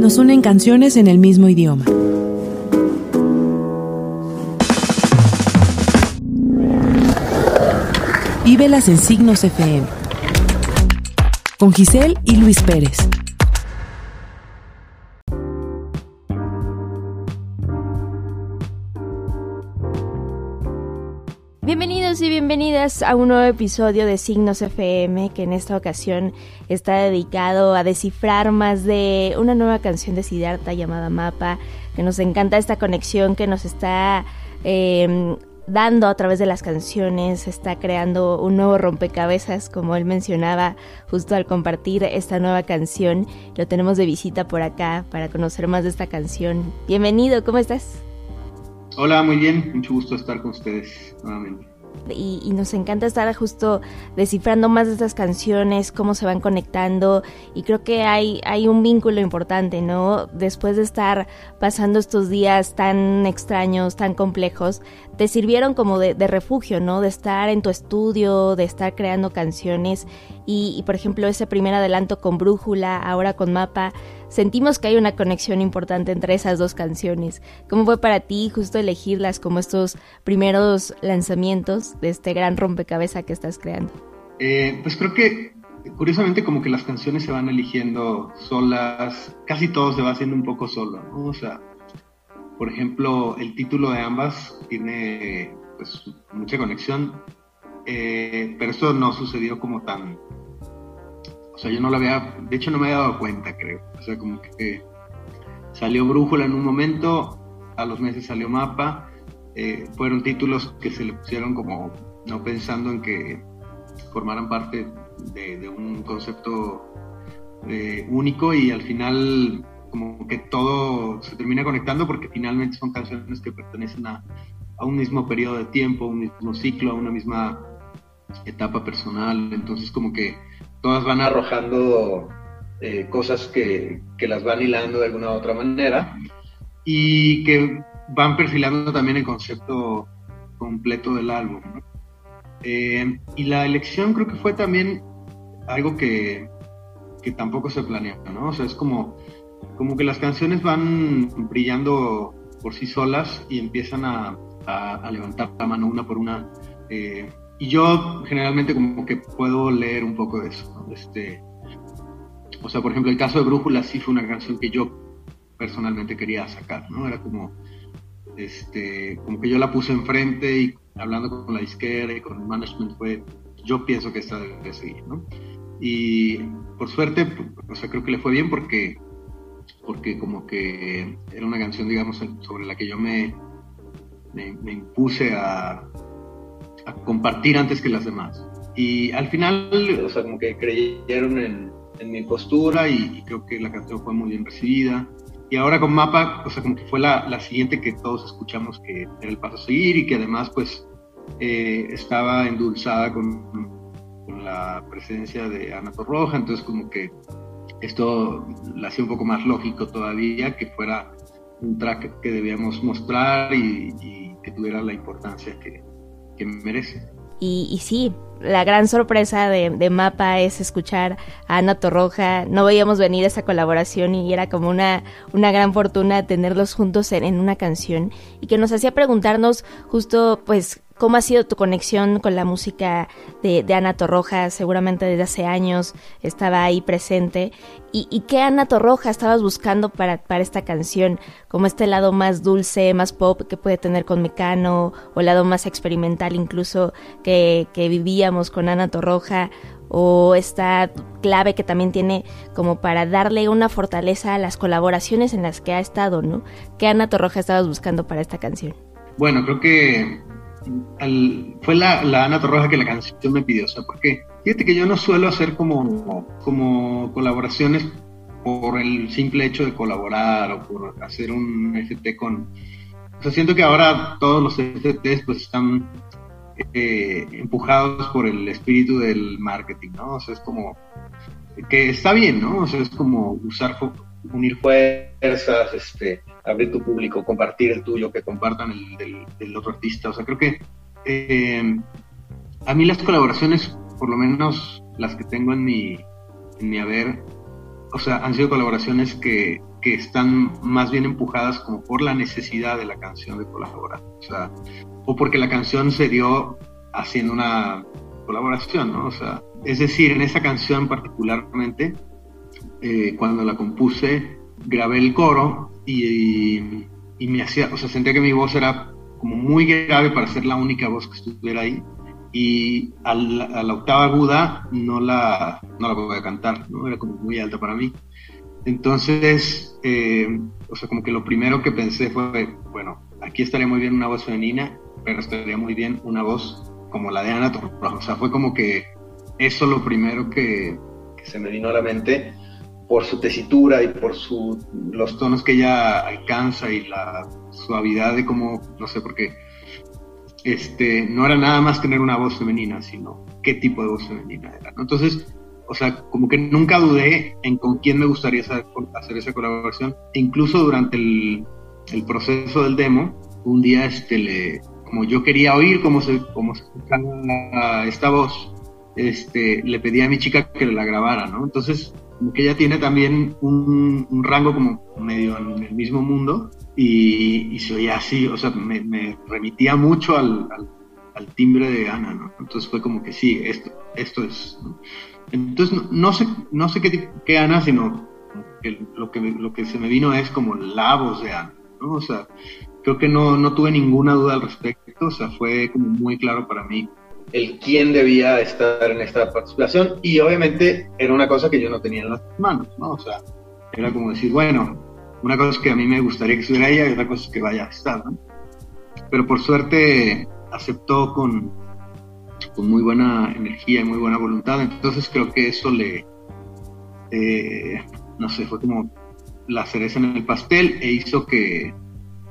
nos unen canciones en el mismo idioma. Vívelas en Signos FM. Con Giselle y Luis Pérez. Bienvenidas a un nuevo episodio de Signos FM que en esta ocasión está dedicado a descifrar más de una nueva canción de Siddhartha llamada Mapa, que nos encanta esta conexión que nos está eh, dando a través de las canciones, está creando un nuevo rompecabezas, como él mencionaba justo al compartir esta nueva canción. Lo tenemos de visita por acá para conocer más de esta canción. Bienvenido, ¿cómo estás? Hola, muy bien, mucho gusto estar con ustedes nuevamente y, nos encanta estar justo descifrando más de estas canciones, cómo se van conectando y creo que hay, hay un vínculo importante, ¿no? Después de estar pasando estos días tan extraños, tan complejos, te sirvieron como de, refugio, ¿no? De estar en tu estudio, de estar creando canciones y, y por ejemplo ese primer adelanto con Brújula, ahora con Mapa, sentimos que hay una conexión importante entre esas dos canciones. ¿Cómo fue para ti justo elegirlas como estos primeros lanzamientos de este gran rompecabezas que estás creando? Eh, pues creo que curiosamente como que las canciones se van eligiendo solas, casi todo se va haciendo un poco solo, ¿no? O sea, por ejemplo, el título de ambas tiene pues mucha conexión, eh, pero esto no sucedió como tan o sea, yo no lo había, de hecho no me había dado cuenta, creo. O sea, como que salió Brújula en un momento, a los meses salió Mapa, eh, fueron títulos que se le pusieron como no pensando en que formaran parte de, un concepto eh, único y al final como que todo se termina conectando porque finalmente son canciones que pertenecen a, a un mismo periodo de tiempo, a un mismo ciclo, a una misma etapa personal, entonces como que todas van arrojando eh, cosas que, las van hilando de alguna u otra manera y que van perfilando también el concepto completo del álbum. Eh, y la elección creo que fue también algo que, tampoco se planea, ¿no? O sea, es como, como que las canciones van brillando por sí solas y empiezan a, levantar la mano una por una. Eh, y yo generalmente como que puedo leer un poco de eso. Este, o sea, por ejemplo, el caso de Brújula sí fue una canción que yo personalmente quería sacar, ¿no? Era como, este, como que yo la puse enfrente y hablando con la disquera y con el management fue, yo pienso que esta debe seguir, ¿no? Y por suerte, o sea, creo que le fue bien porque, porque como que era una canción, digamos, sobre la que yo me, me impuse a, a compartir antes que las demás. Y al final, o sea, como que creyeron en, en mi postura y, creo que la canción fue muy bien recibida. Y ahora con Mapa, o sea, como que fue la, la siguiente que todos escuchamos que era el paso a seguir y que además, pues, eh, estaba endulzada con, con, la presencia de Ana Torroja, entonces como que esto la hacía un poco más lógico todavía que fuera un track que debíamos mostrar y, y que tuviera la importancia que, merece. Y, y, sí, la gran sorpresa de, Mapa es escuchar a Ana Torroja. No veíamos venir esa colaboración y era como una, una gran fortuna tenerlos juntos en, en una canción y que nos hacía preguntarnos justo pues ¿Cómo ha sido tu conexión con la música de, Ana Torroja? Seguramente desde hace años estaba ahí presente. ¿Y, qué Ana Torroja estabas buscando para, para, esta canción? Como este lado más dulce, más pop que puede tener con Mecano, o el lado más experimental incluso que, que vivíamos con Ana Torroja, o esta clave que también tiene como para darle una fortaleza a las colaboraciones en las que ha estado, ¿no? ¿Qué Ana Torroja estabas buscando para esta canción? Bueno, creo que fue la, Ana Torroja que la canción me pidió, o sea, porque fíjate que yo no suelo hacer como, como colaboraciones por el simple hecho de colaborar o por hacer un FT con... O sea, siento que ahora todos los FTs pues están eh, empujados por el espíritu del marketing, ¿no? O sea, es como que está bien, ¿no? O sea, es como usar, unir fuerzas, este, abrir tu público, compartir el tuyo, que compartan el del, otro artista. O sea, creo que eh, a mí las colaboraciones, por lo menos las que tengo en mi, en mi haber, o sea, han sido colaboraciones que, que están más bien empujadas como por la necesidad de la canción de colaborar, o sea, o porque la canción se dio haciendo una colaboración, ¿no? O sea, es decir, en esa canción particularmente, eh, cuando la compuse, grabé el coro y, y, me hacía, o sea, sentía que mi voz era como muy grave para ser la única voz que estuviera ahí y a la, octava aguda no la, no la podía cantar, ¿no? Era como muy alta para mí. Entonces, eh, o sea, como que lo primero que pensé fue, bueno, aquí estaría muy bien una voz femenina, pero estaría muy bien una voz como la de Ana Torroja. O sea, fue como que eso lo primero que, se me vino a la mente por su tesitura y por su, los tonos que ella alcanza y la suavidad de cómo, no sé, porque este, no era nada más tener una voz femenina, sino qué tipo de voz femenina era. Entonces, o sea, como que nunca dudé en con quién me gustaría hacer, esa colaboración. Incluso durante el, proceso del demo, un día, este, como yo quería oír cómo se, cómo se escuchaba esta voz, este, le pedí a mi chica que la grabara, ¿no? Entonces, que ella tiene también un, rango como medio en el mismo mundo y, se oía así, o sea, me, remitía mucho al, timbre de Ana, ¿no? Entonces fue como que sí, esto, esto es, Entonces no, sé, no sé qué, qué Ana, sino que lo, que lo que se me vino es como la voz de Ana, ¿no? O sea, creo que no, no tuve ninguna duda al respecto, o sea, fue como muy claro para mí el quién debía estar en esta participación y obviamente era una cosa que yo no tenía en las manos, ¿no? O sea, era como decir, bueno, una cosa es que a mí me gustaría que estuviera ella y otra cosa es que vaya a estar, ¿no? Pero por suerte aceptó con, con muy buena energía y muy buena voluntad, entonces creo que eso le, eh, no sé, fue como la cereza en el pastel e hizo que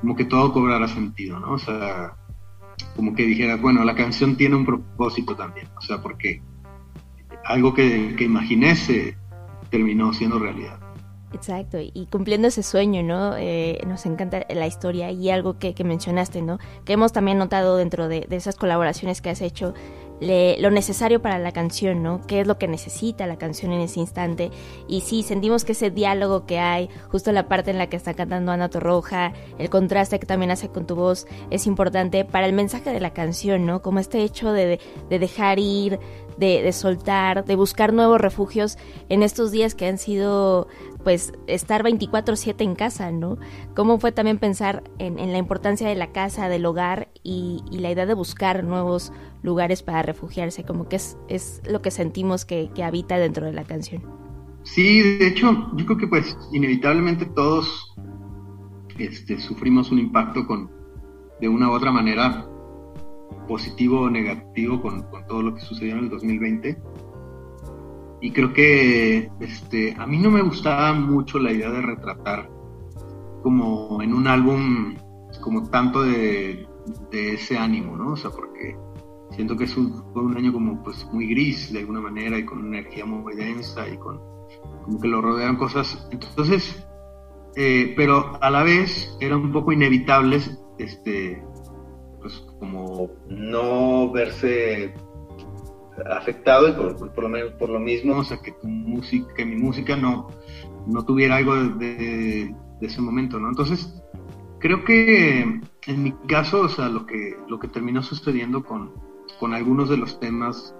como que todo cobrara sentido, ¿no? O sea, como que dijera, bueno, la canción tiene un propósito también, o sea, porque algo que, que imaginé se terminó siendo realidad. Exacto, y cumpliendo ese sueño, ¿no? Eh, nos encanta la historia y algo que, que, mencionaste, ¿no? Que hemos también notado dentro de, de esas colaboraciones que has hecho, lo necesario para la canción, ¿no? ¿Qué es lo que necesita la canción en ese instante? Y sí, sentimos que ese diálogo que hay, justo la parte en la que está cantando Ana Torroja, el contraste que también hace con tu voz, es importante para el mensaje de la canción, ¿no? Como este hecho de, de dejar ir, de, de, soltar, de buscar nuevos refugios en estos días que han sido pues estar 24/7 en casa, ¿no? ¿Cómo fue también pensar en, la importancia de la casa, del hogar y, la idea de buscar nuevos lugares para refugiarse? Como que es, lo que sentimos que, habita dentro de la canción. Sí, de hecho, yo creo que pues inevitablemente todos este, sufrimos un impacto con, de una u otra manera, positivo o negativo con, con todo lo que sucedió en el 2020 y creo que este, a mí no me gustaba mucho la idea de retratar como en un álbum como tanto de, ese ánimo, ¿no? O sea, porque siento que es un, fue un año como pues muy gris de alguna manera y con una energía muy densa y con como que lo rodean cosas. Entonces, eh, pero a la vez era un poco inevitable este, pues como no verse afectado y por, lo menos por lo mismo, o sea, que tu música, que mi música no, no tuviera algo de, ese momento, ¿no? Entonces, creo que en mi caso, o sea, lo que, lo que terminó sucediendo con, con algunos de los temas,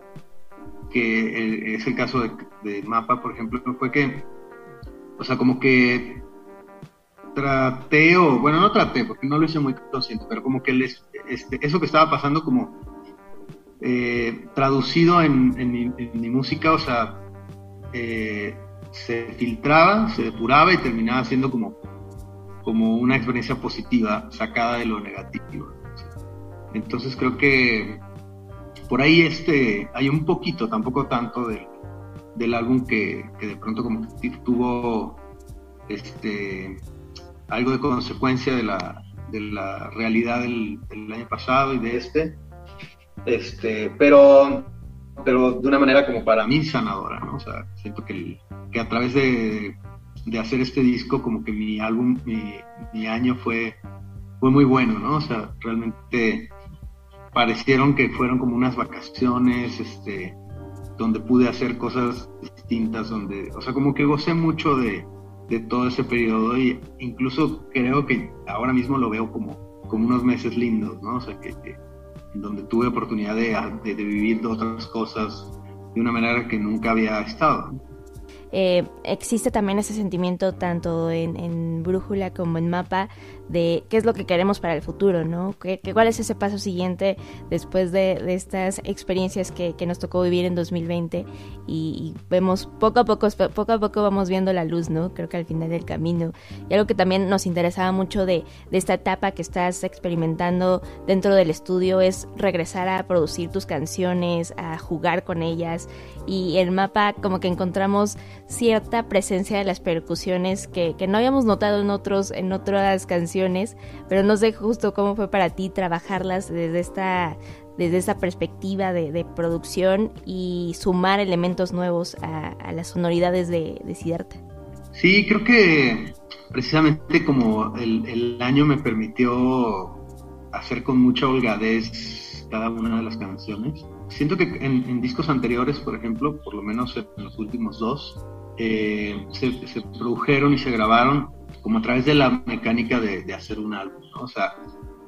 que es el caso de, Mapa, por ejemplo, fue que, o sea, como que traté, o bueno, no traté, porque no lo hice muy consciente, pero como que este, eso que estaba pasando como eh, traducido en, mi, música, o sea, eh, se filtraba, se depuraba y terminaba siendo como, como una experiencia positiva sacada de lo negativo. Entonces creo que por ahí este, hay un poquito, tampoco tanto del, álbum que, de pronto como tuvo este, algo de consecuencia de la, de la realidad del, año pasado y de este este, pero, pero de una manera como para mí sanadora, ¿no? O sea, siento que, que a través de, de, hacer este disco, como que mi álbum, mi, mi, año fue, fue muy bueno, ¿no? O sea, realmente parecieron que fueron como unas vacaciones, este, donde pude hacer cosas distintas, donde, o sea, como que gocé mucho de, de todo ese periodo y incluso creo que ahora mismo lo veo como, como unos meses lindos, ¿no? O sea, que, donde tuve oportunidad de, de, de, vivir otras cosas de una manera que nunca había estado. Eh, existe también ese sentimiento tanto en, Brújula como en Mapa de qué es lo que queremos para el futuro, ¿no? ¿Qué, cuál es ese paso siguiente después de, estas experiencias que, nos tocó vivir en 2020 y, vemos poco a poco, poco a poco vamos viendo la luz, ¿no? Creo que al final del camino. Y algo que también nos interesaba mucho de, de esta etapa que estás experimentando dentro del estudio es regresar a producir tus canciones, a jugar con ellas y el mapa como que encontramos cierta presencia de las percusiones que, que no habíamos notado en otros en otras canciones pero no sé justo cómo fue para ti trabajarlas desde esta, desde esta perspectiva de, producción y sumar elementos nuevos a, las sonoridades de, de Siddhartha. Sí, creo que precisamente como el, año me permitió hacer con mucha holgadez cada una de las canciones. Siento que en, discos anteriores, por ejemplo, por lo menos en los últimos dos, eh, se, se, produjeron y se grabaron como a través de la mecánica de, hacer un álbum, ¿no? O sea,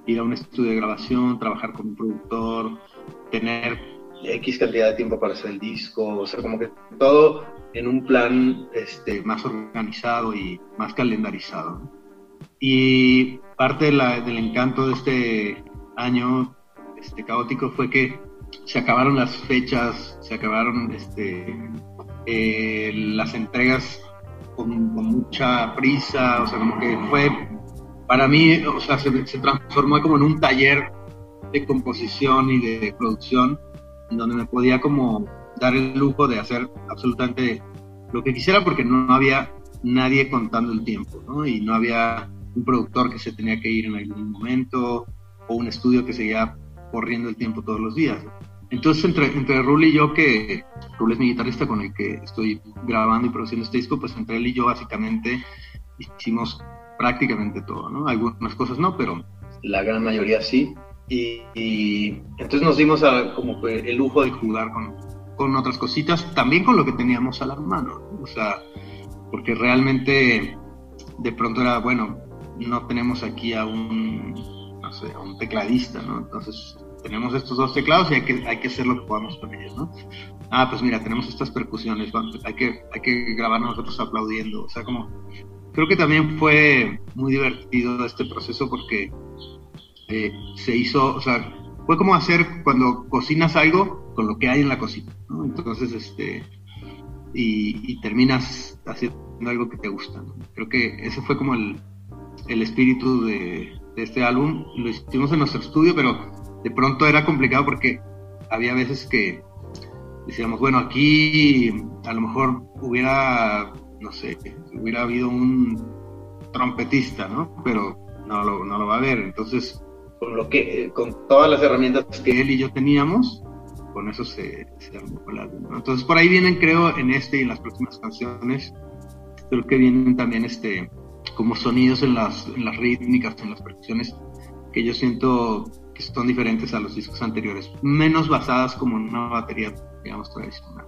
ir a un estudio de grabación, trabajar con un productor, tener X cantidad de tiempo para hacer el disco, o sea, como que todo en un plan este, más organizado y más calendarizado. Y parte del encanto de este año este, caótico fue que se acabaron las fechas, se acabaron este, eh, las entregas con, mucha prisa, o sea, como que fue, para mí, o sea, se, transformó como en un taller de composición y de producción, donde me podía como dar el lujo de hacer absolutamente lo que quisiera porque no había nadie contando el tiempo, ¿no? Y no había un productor que se tenía que ir en algún momento o un estudio que seguía corriendo el tiempo todos los días. Entonces, entre, entre Rul y yo, que Rul es mi guitarrista con el que estoy grabando y produciendo este disco, pues entre él y yo básicamente hicimos prácticamente todo, ¿no? Algunas cosas no, pero la gran mayoría sí. Y, entonces nos dimos a, como el lujo de jugar con, con otras cositas, también con lo que teníamos a la mano, o sea, porque realmente de pronto era, bueno, no tenemos aquí a un, no sé, a un tecladista, ¿no? Entonces tenemos estos dos teclados y hay que, hay que hacer lo que podamos con ellos, ¿no? Ah, pues mira, tenemos estas percusiones, hay que, hay que grabar nosotros aplaudiendo, o sea, como, creo que también fue muy divertido este proceso porque eh, se hizo, o sea, fue como hacer cuando cocinas algo con lo que hay en la cocina, ¿no? Entonces, este, y, terminas haciendo algo que te gusta, ¿no? Creo que ese fue como el, el espíritu de, de este álbum, lo hicimos en nuestro estudio, pero de pronto era complicado porque había veces que decíamos, bueno, aquí a lo mejor hubiera, no sé, hubiera habido un trompetista, ¿no? Pero no lo, no lo va a haber. Entonces, con, lo que, con todas las herramientas que él y yo teníamos, con eso se, se armó el álbum. Entonces, por ahí vienen, creo, en este y en las próximas canciones, creo que vienen también este como sonidos en las, en las rítmicas, en las percusiones, que yo siento son diferentes a los discos anteriores, menos basadas como en una batería, digamos, tradicional.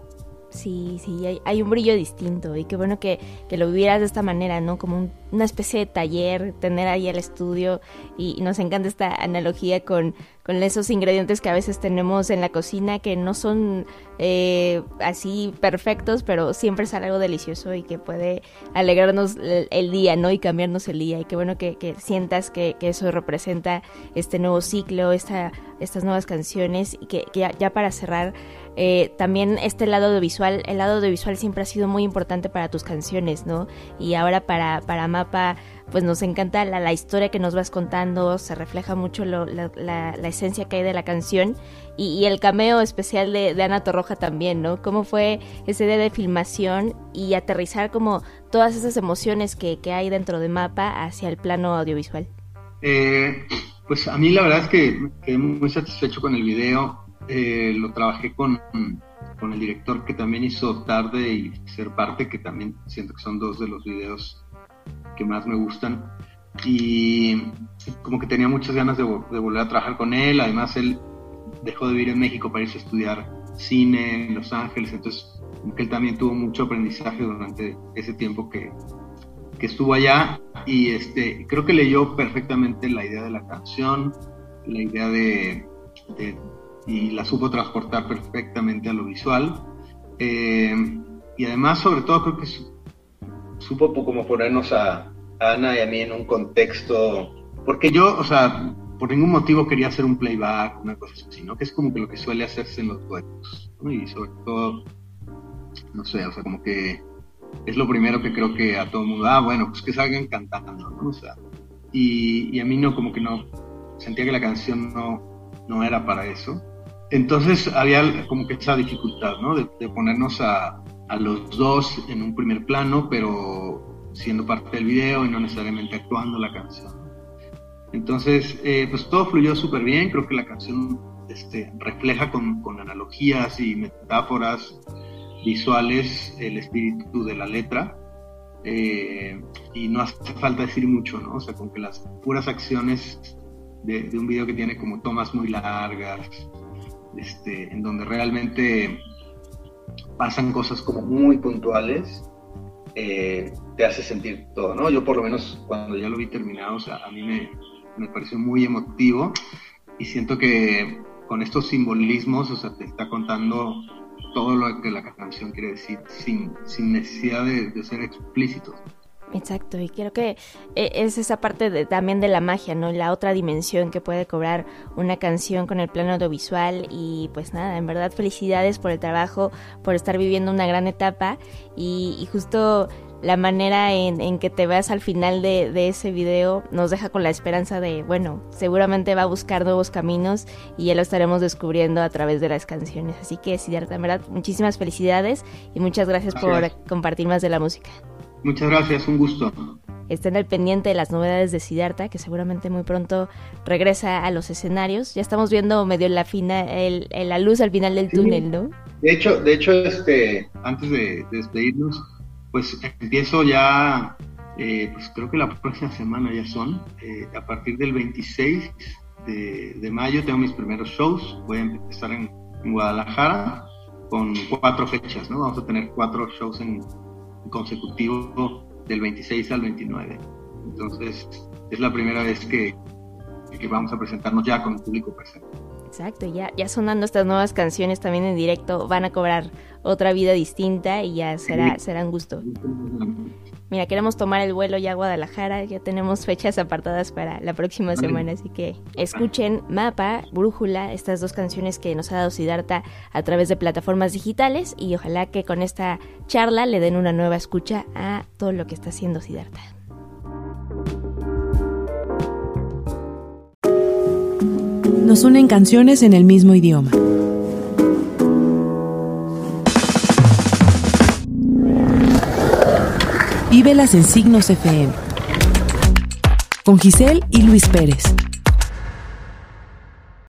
Sí, sí, hay, hay, un brillo distinto y qué bueno que, que lo vivieras de esta manera, ¿no? Como una especie de taller, tener ahí el estudio y, nos encanta esta analogía con, con, esos ingredientes que a veces tenemos en la cocina que no son eh, así perfectos, pero siempre es algo delicioso y que puede alegrarnos el, día, ¿no? Y cambiarnos el día y qué bueno que, que sientas que, que, eso representa este nuevo ciclo, esta, estas nuevas canciones y que, ya, ya para cerrar eh, también este lado audiovisual, el lado audiovisual siempre ha sido muy importante para tus canciones, ¿no? Y ahora para, para Mapa, pues nos encanta la, historia que nos vas contando, se refleja mucho la, esencia que hay de la canción y, el cameo especial de, Ana Torroja también, ¿no? ¿Cómo fue ese día de filmación y aterrizar como todas esas emociones que, que hay dentro de Mapa hacia el plano audiovisual? Eh, pues a mí la verdad es que quedé muy satisfecho con el video eh, lo trabajé con, con el director que también hizo Tarde y Ser Parte, que también siento que son dos de los videos que más me gustan. Y como que tenía muchas ganas de, volver a trabajar con él. Además, él dejó de vivir en México para irse a estudiar cine en Los Ángeles. Entonces, él también tuvo mucho aprendizaje durante ese tiempo que, que estuvo allá y este, creo que leyó perfectamente la idea de la canción, la idea de, y la supo transportar perfectamente a lo visual. Eh, y además, sobre todo, creo que supo como ponernos a, Ana y a mí en un contexto, porque yo, o sea, por ningún motivo quería hacer un playback, una cosa así, ¿no? Que es como que lo que suele hacerse en los duetos, Y sobre todo, no sé, o sea, como que es lo primero que creo que a todo mundo, ah, bueno, pues que salgan cantando, ¿no? O sea, y, a mí no, como que no, sentía que la canción no, no era para eso. Entonces había como que esa dificultad, ¿no? De, ponernos a, a, los dos en un primer plano, pero siendo parte del video y no necesariamente actuando la canción. Entonces, eh, pues todo fluyó súper bien, creo que la canción este, refleja con, con analogías y metáforas visuales el espíritu de la letra. Eh, y no hace falta decir mucho, ¿no? O sea, con que las puras acciones de, un video que tiene como tomas muy largas, este, en donde realmente pasan cosas como muy puntuales, eh, te hace sentir todo, ¿no? Yo por lo menos cuando ya lo vi terminado, a mí me, me pareció muy emotivo y siento que con estos simbolismos, o sea, te está contando todo lo que la canción quiere decir sin, sin necesidad de, ser explícito. Exacto, y creo que eh, es esa parte de, también de la magia, ¿no? La otra dimensión que puede cobrar una canción con el plano audiovisual y pues nada, en verdad felicidades por el trabajo, por estar viviendo una gran etapa y, y justo la manera en, que te veas al final de, ese video nos deja con la esperanza de, bueno, seguramente va a buscar nuevos caminos y ya lo estaremos descubriendo a través de las canciones. Así que, Siddhartha, en verdad, muchísimas felicidades y muchas gracias, por compartir más de la música. Muchas gracias, un gusto. Estén al pendiente de las novedades de Siddhartha, que seguramente muy pronto regresa a los escenarios. Ya estamos viendo medio la fina, el, la luz al final del túnel, ¿no? De hecho, de hecho, este, antes de despedirnos, pues empiezo ya, eh, pues creo que la próxima semana ya son, eh, a partir del 26 de, mayo tengo mis primeros shows, voy a empezar en, Guadalajara con cuatro fechas, ¿no? Vamos a tener cuatro shows en, consecutivo del 26 al 29. Entonces, es la primera vez que, que vamos a presentarnos ya con el público presente. Exacto, ya, ya sonando estas nuevas canciones también en directo van a cobrar otra vida distinta y ya será, será un gusto. Mira, queremos tomar el vuelo ya a Guadalajara, ya tenemos fechas apartadas para la próxima semana, así que escuchen Mapa, Brújula, estas dos canciones que nos ha dado Siddhartha a través de plataformas digitales y ojalá que con esta charla le den una nueva escucha a todo lo que está haciendo Siddhartha. Nos unen canciones en el mismo idioma. Vívelas en Signos FM. Con Giselle y Luis Pérez.